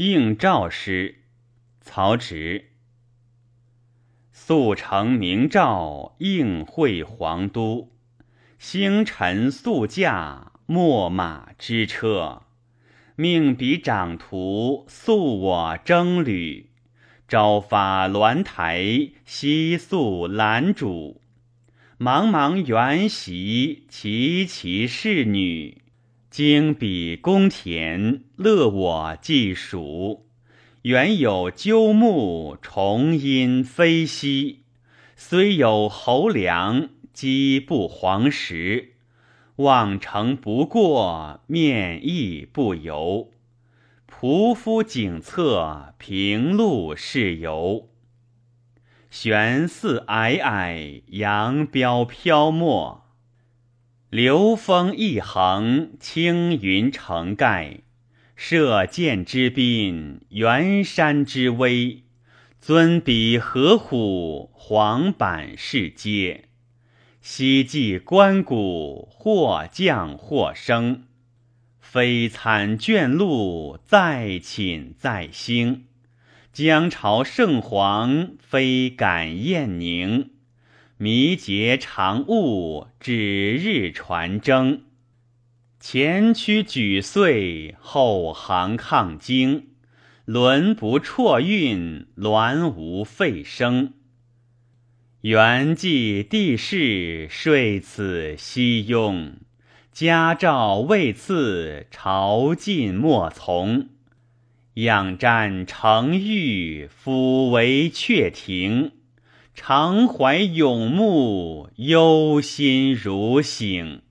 应诏诗，曹植。速成明诏，应会皇都。星辰速驾，秣马之车。命彼长途，速我征旅。朝发鸾台，夕宿兰渚。茫茫原席，萋萋侍女。经彼宫田，乐我计数。原有鸠木，重阴飞兮；虽有侯梁，鸡不黄石。望城不过，面亦不由。仆夫景侧，平路是游。悬寺霭霭，扬镳飘没。流风一横，青云成盖。射箭之滨，远山之危。尊彼何虎，黄板是阶。夕祭关谷，或降或升。非参眷路，在寝在兴。江朝圣皇，非感雁宁。弥节长务，指日传征。前驱举燧，后行抗荆。轮不辍运，鸾无废声。元济帝室，睡此西庸。家诏未赐，朝觐莫从。仰瞻成玉，俯为阙庭。常怀永慕，忧心如醒。